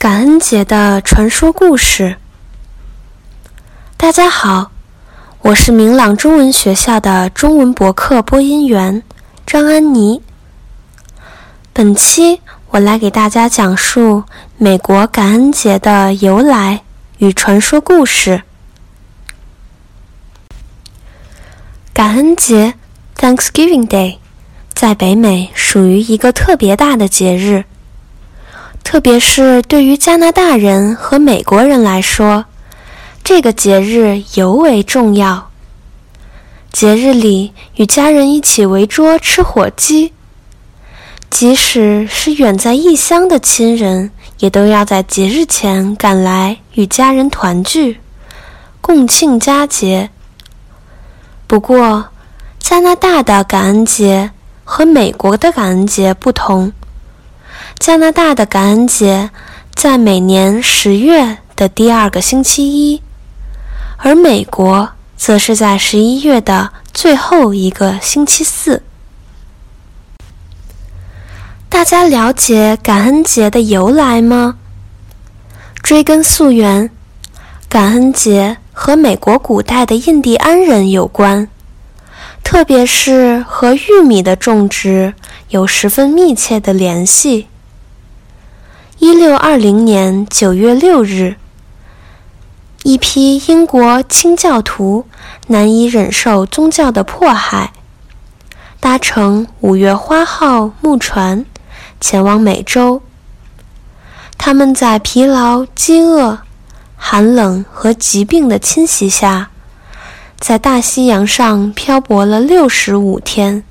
感恩节的传说故事。大家好，我是明朗中文学校的中文博客播音员张安妮。本期我来给大家讲述美国感恩节的由来与传说故事。感恩节 （Thanksgiving Day） 在北美属于一个特别大的节日。特别是对于加拿大人和美国人来说，这个节日尤为重要。节日里与家人一起围桌吃火鸡，即使是远在异乡的亲人，也都要在节日前赶来与家人团聚，共庆佳节。不过，加拿大的感恩节和美国的感恩节不同。加拿大的感恩节在每年十月的第二个星期一，而美国则是在十一月的最后一个星期四。大家了解感恩节的由来吗？追根溯源，感恩节和美国古代的印第安人有关，特别是和玉米的种植有十分密切的联系。一六二零年九月六日，一批英国清教徒难以忍受宗教的迫害，搭乘“五月花号”木船前往美洲。他们在疲劳、饥饿、寒冷和疾病的侵袭下，在大西洋上漂泊了六十五天，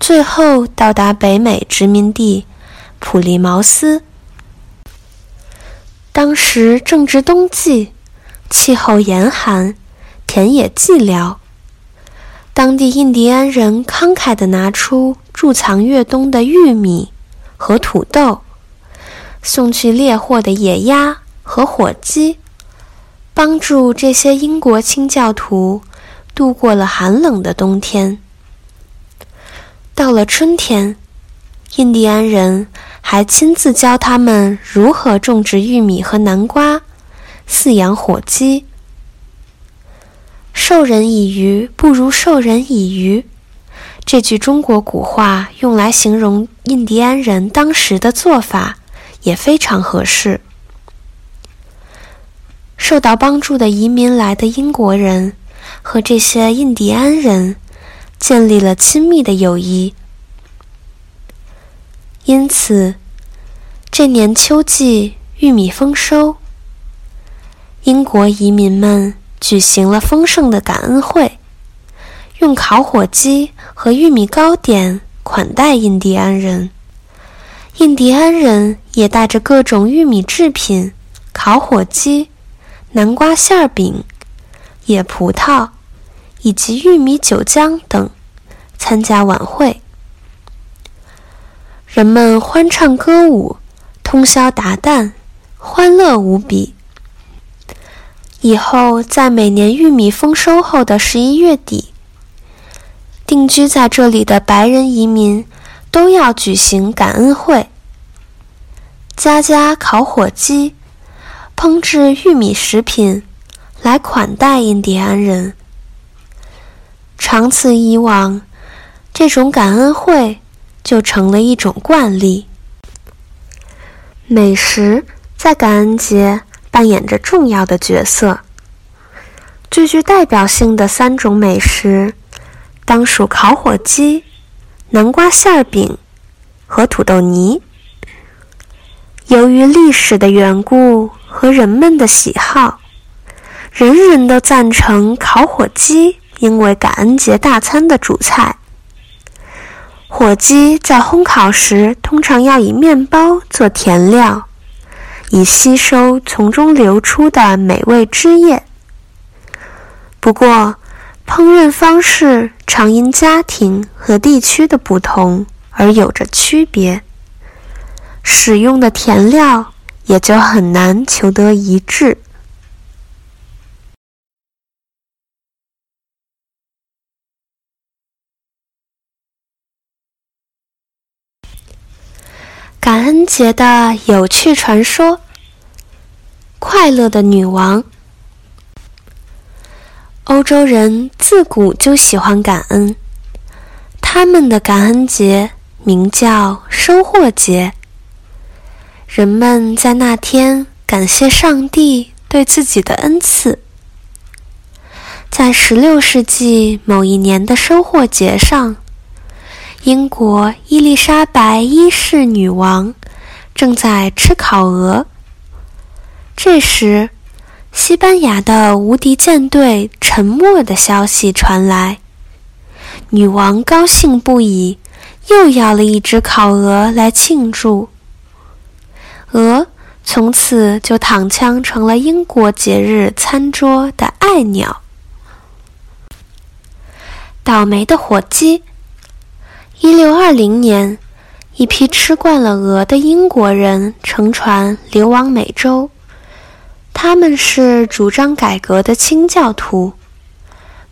最后到达北美殖民地。普利茅斯，当时正值冬季，气候严寒，田野寂寥。当地印第安人慷慨地拿出贮藏越冬的玉米和土豆，送去猎获的野鸭和火鸡，帮助这些英国清教徒度过了寒冷的冬天。到了春天，印第安人。还亲自教他们如何种植玉米和南瓜，饲养火鸡。授人以鱼不如授人以渔，这句中国古话用来形容印第安人当时的做法也非常合适。受到帮助的移民来的英国人和这些印第安人建立了亲密的友谊。因此，这年秋季玉米丰收，英国移民们举行了丰盛的感恩会，用烤火鸡和玉米糕点款待印第安人。印第安人也带着各种玉米制品、烤火鸡、南瓜馅饼、野葡萄以及玉米酒浆等参加晚会。人们欢唱歌舞，通宵达旦，欢乐无比。以后，在每年玉米丰收后的十一月底，定居在这里的白人移民都要举行感恩会，家家烤火鸡，烹制玉米食品，来款待印第安人。长此以往，这种感恩会。就成了一种惯例。美食在感恩节扮演着重要的角色。最具代表性的三种美食，当属烤火鸡、南瓜馅饼和土豆泥。由于历史的缘故和人们的喜好，人人都赞成烤火鸡因为感恩节大餐的主菜。火鸡在烘烤时，通常要以面包做填料，以吸收从中流出的美味汁液。不过，烹饪方式常因家庭和地区的不同而有着区别，使用的填料也就很难求得一致。感恩节的有趣传说：快乐的女王。欧洲人自古就喜欢感恩，他们的感恩节名叫收获节。人们在那天感谢上帝对自己的恩赐。在16世纪某一年的收获节上，英国伊丽莎白一世女王正在吃烤鹅。这时，西班牙的无敌舰队沉没的消息传来，女王高兴不已，又要了一只烤鹅来庆祝。鹅从此就躺枪成了英国节日餐桌的爱鸟。倒霉的火鸡。一六二零年，一批吃惯了鹅的英国人乘船流亡美洲。他们是主张改革的清教徒，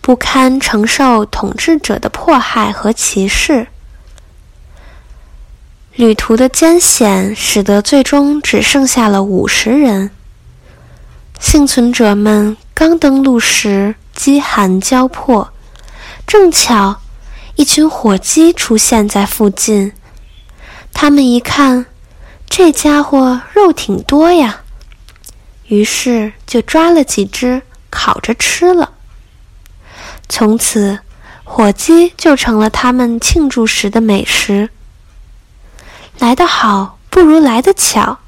不堪承受统治者的迫害和歧视。旅途的艰险使得最终只剩下了五十人。幸存者们刚登陆时，饥寒交迫，正巧一群火鸡出现在附近。他们一看，这家伙肉挺多呀。于是就抓了几只烤着吃了。从此，火鸡就成了他们庆祝时的美食。来得好不如来得巧，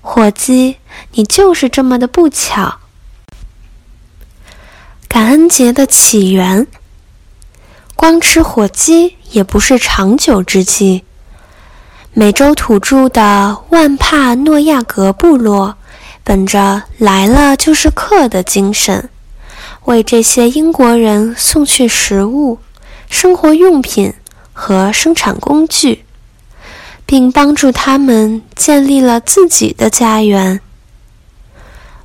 火鸡，你就是这么的不巧。感恩节的起源，光吃火鸡也不是长久之计。美洲土著的万帕诺亚格部落。本着来了就是客的精神，为这些英国人送去食物、生活用品和生产工具，并帮助他们建立了自己的家园。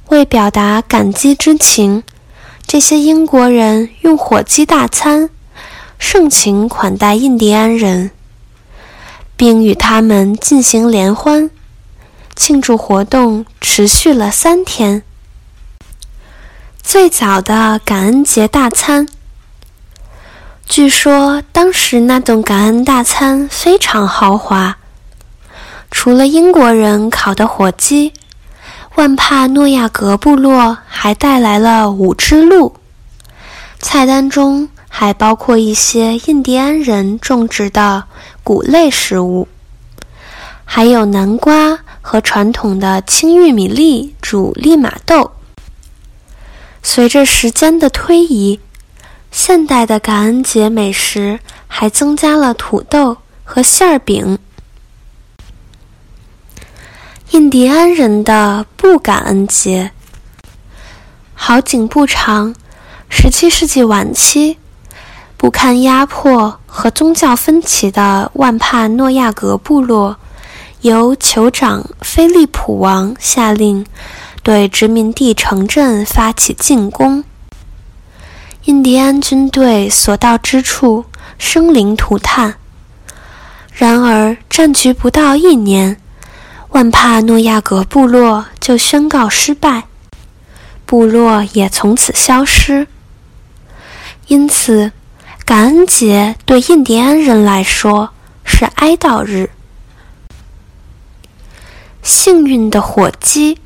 为表达感激之情，这些英国人用火鸡大餐盛情款待印第安人，并与他们进行联欢。庆祝活动持续了三天。最早的感恩节大餐，据说当时那顿感恩大餐非常豪华。除了英国人烤的火鸡，万帕诺亚格部落还带来了五只鹿。菜单中还包括一些印第安人种植的谷类食物，还有南瓜。和传统的青玉米粒煮利马豆。随着时间的推移，现代的感恩节美食还增加了土豆和馅儿饼。印第安人的不感恩节，好景不长。十七世纪晚期，不堪压迫和宗教分歧的万帕诺亚格部落。由酋长菲利普王下令对殖民地城镇发起进攻，印第安军队所到之处生灵涂炭。然而，战局不到一年，万帕诺亚格部落就宣告失败，部落也从此消失。因此，感恩节对印第安人来说是哀悼日。幸运的火鸡。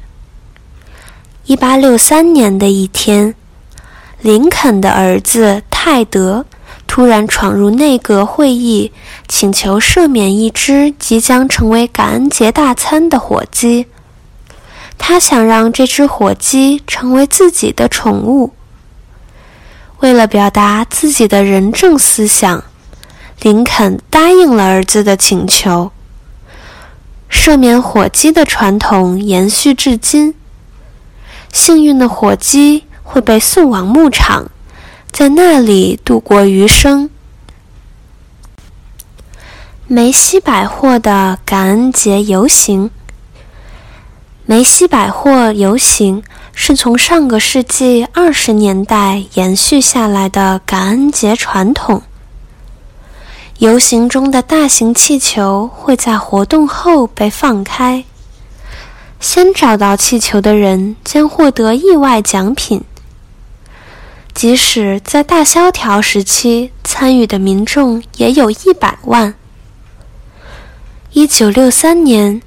一八六三年的一天，林肯的儿子泰德突然闯入内阁会议，请求赦免一只即将成为感恩节大餐的火鸡。他想让这只火鸡成为自己的宠物。为了表达自己的仁政思想，林肯答应了儿子的请求。赦免火鸡的传统延续至今。幸运的火鸡会被送往牧场，在那里度过余生。梅西百货的感恩节游行。梅西百货游行是从上个世纪二十年代延续下来的感恩节传统。游行中的大型气球会在活动后被放开，先找到气球的人将获得意外奖品。即使在大萧条时期，参与的民众也有一百万。一九六三年，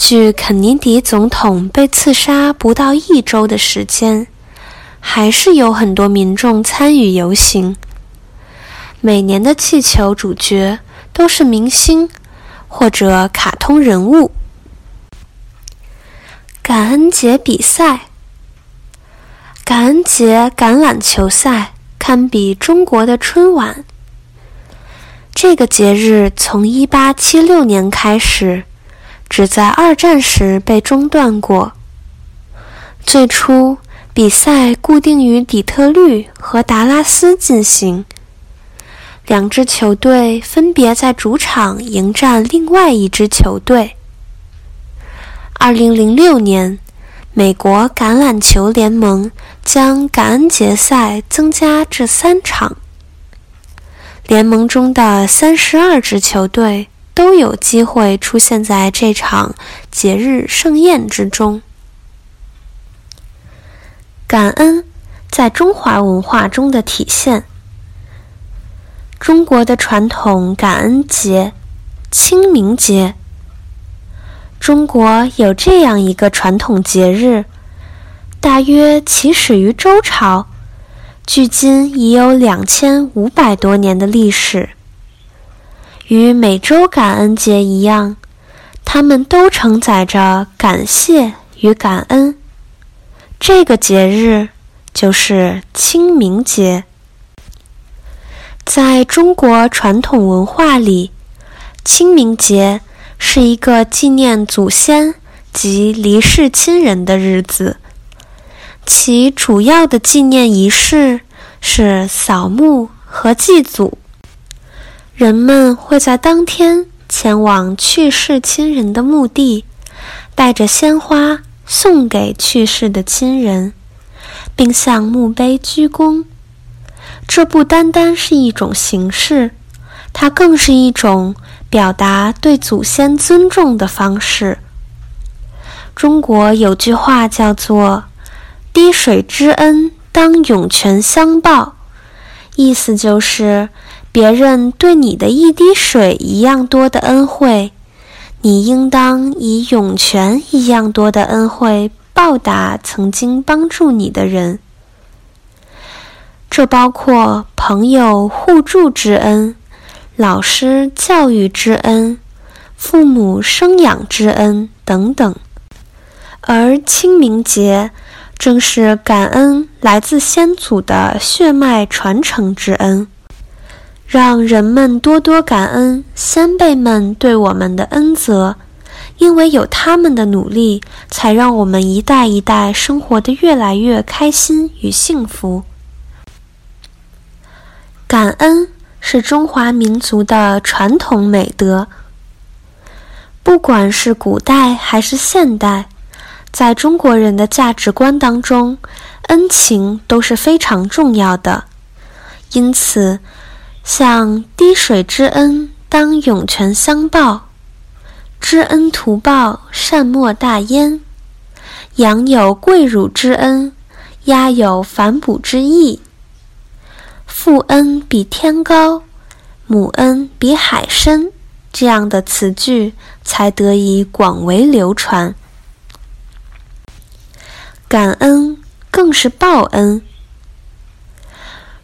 距肯尼迪总统被刺杀不到一周的时间，还是有很多民众参与游行。每年的气球主角都是明星或者卡通人物。感恩节比赛。感恩节橄榄球赛堪比中国的春晚。这个节日从1876年开始，只在二战时被中断过。最初，比赛固定于底特律和达拉斯进行，两支球队分别在主场迎战另外一支球队。2006年。美国橄榄球联盟将感恩节赛增加至三场，联盟中的三十二支球队都有机会出现在这场节日盛宴之中。感恩在中华文化中的体现，中国的传统感恩节——清明节。中国有这样一个传统节日，大约起始于周朝，距今已有两千五百多年的历史。与每周感恩节一样，它们都承载着感谢与感恩。这个节日就是清明节。在中国传统文化里，清明节。是一个纪念祖先及离世亲人的日子，其主要的纪念仪式是扫墓和祭祖。人们会在当天前往去世亲人的墓地，带着鲜花送给去世的亲人，并向墓碑鞠躬。这不单单是一种形式，它更是一种。表达对祖先尊重的方式。中国有句话叫做“滴水之恩，当涌泉相报”，意思就是别人对你的一滴水一样多的恩惠，你应当以涌泉一样多的恩惠报答曾经帮助你的人。这包括朋友互助之恩。老师教育之恩，父母生养之恩等等，而清明节正是感恩来自先祖的血脉传承之恩，让人们多多感恩先辈们对我们的恩泽，因为有他们的努力，才让我们一代一代生活的越来越开心与幸福。感恩。是中华民族的传统美德。不管是古代还是现代，在中国人的价值观当中，恩情都是非常重要的。因此，像“滴水之恩，当涌泉相报”，“知恩图报，善莫大焉”，“羊有跪乳之恩，鸦有反哺之意”。父恩比天高，母恩比海深，这样的词句才得以广为流传。感恩更是报恩。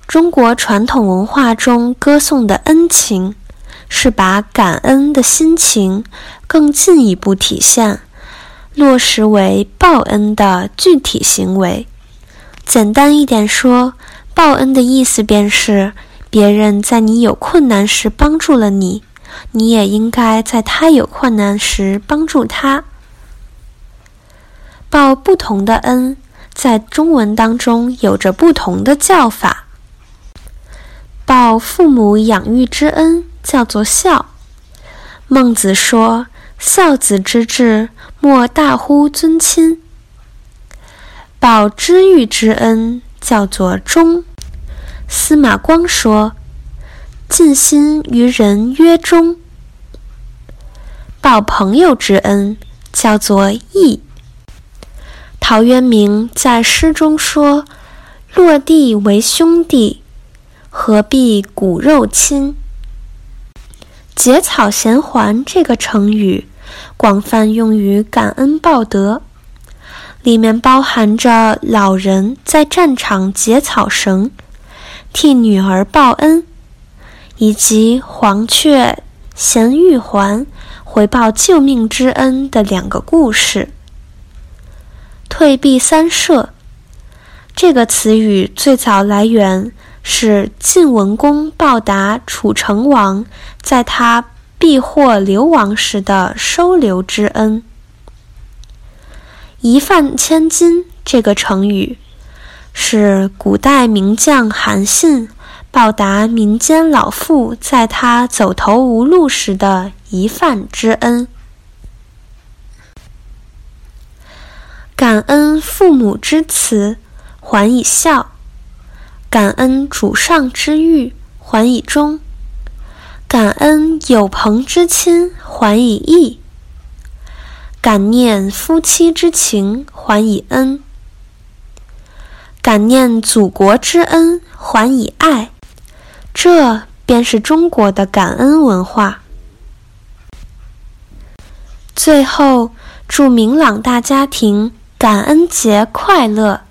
中国传统文化中歌颂的恩情，是把感恩的心情更进一步体现，落实为报恩的具体行为。简单一点说。报恩的意思便是，别人在你有困难时帮助了你，你也应该在他有困难时帮助他。报不同的恩，在中文当中有着不同的叫法。报父母养育之恩叫做孝。孟子说：“孝子之志，莫大乎尊亲。”报知遇之恩。叫做忠。司马光说：“尽心于人曰忠。报朋友之恩，叫做义。陶渊明在诗中说：“落地为兄弟，何必骨肉亲？”结草衔环这个成语，广泛用于感恩报德，里面包含着老人在战场结草绳，替女儿报恩，以及黄雀衔玉环。回报救命之恩的两个故事。退避三舍这个词语最早来源是晋文公报答楚成王在他避祸流亡时的收留之恩。一饭千金这个成语是古代名将韩信报答民间老妇在他走投无路时的。一饭之恩，感恩父母之慈，还以孝；感恩主上之裕，还以忠；感恩友朋之亲，还以义；感念夫妻之情，还以恩；感念祖国之恩，还以爱。这便是中国的感恩文化。最后，祝明朗大家庭感恩节快乐！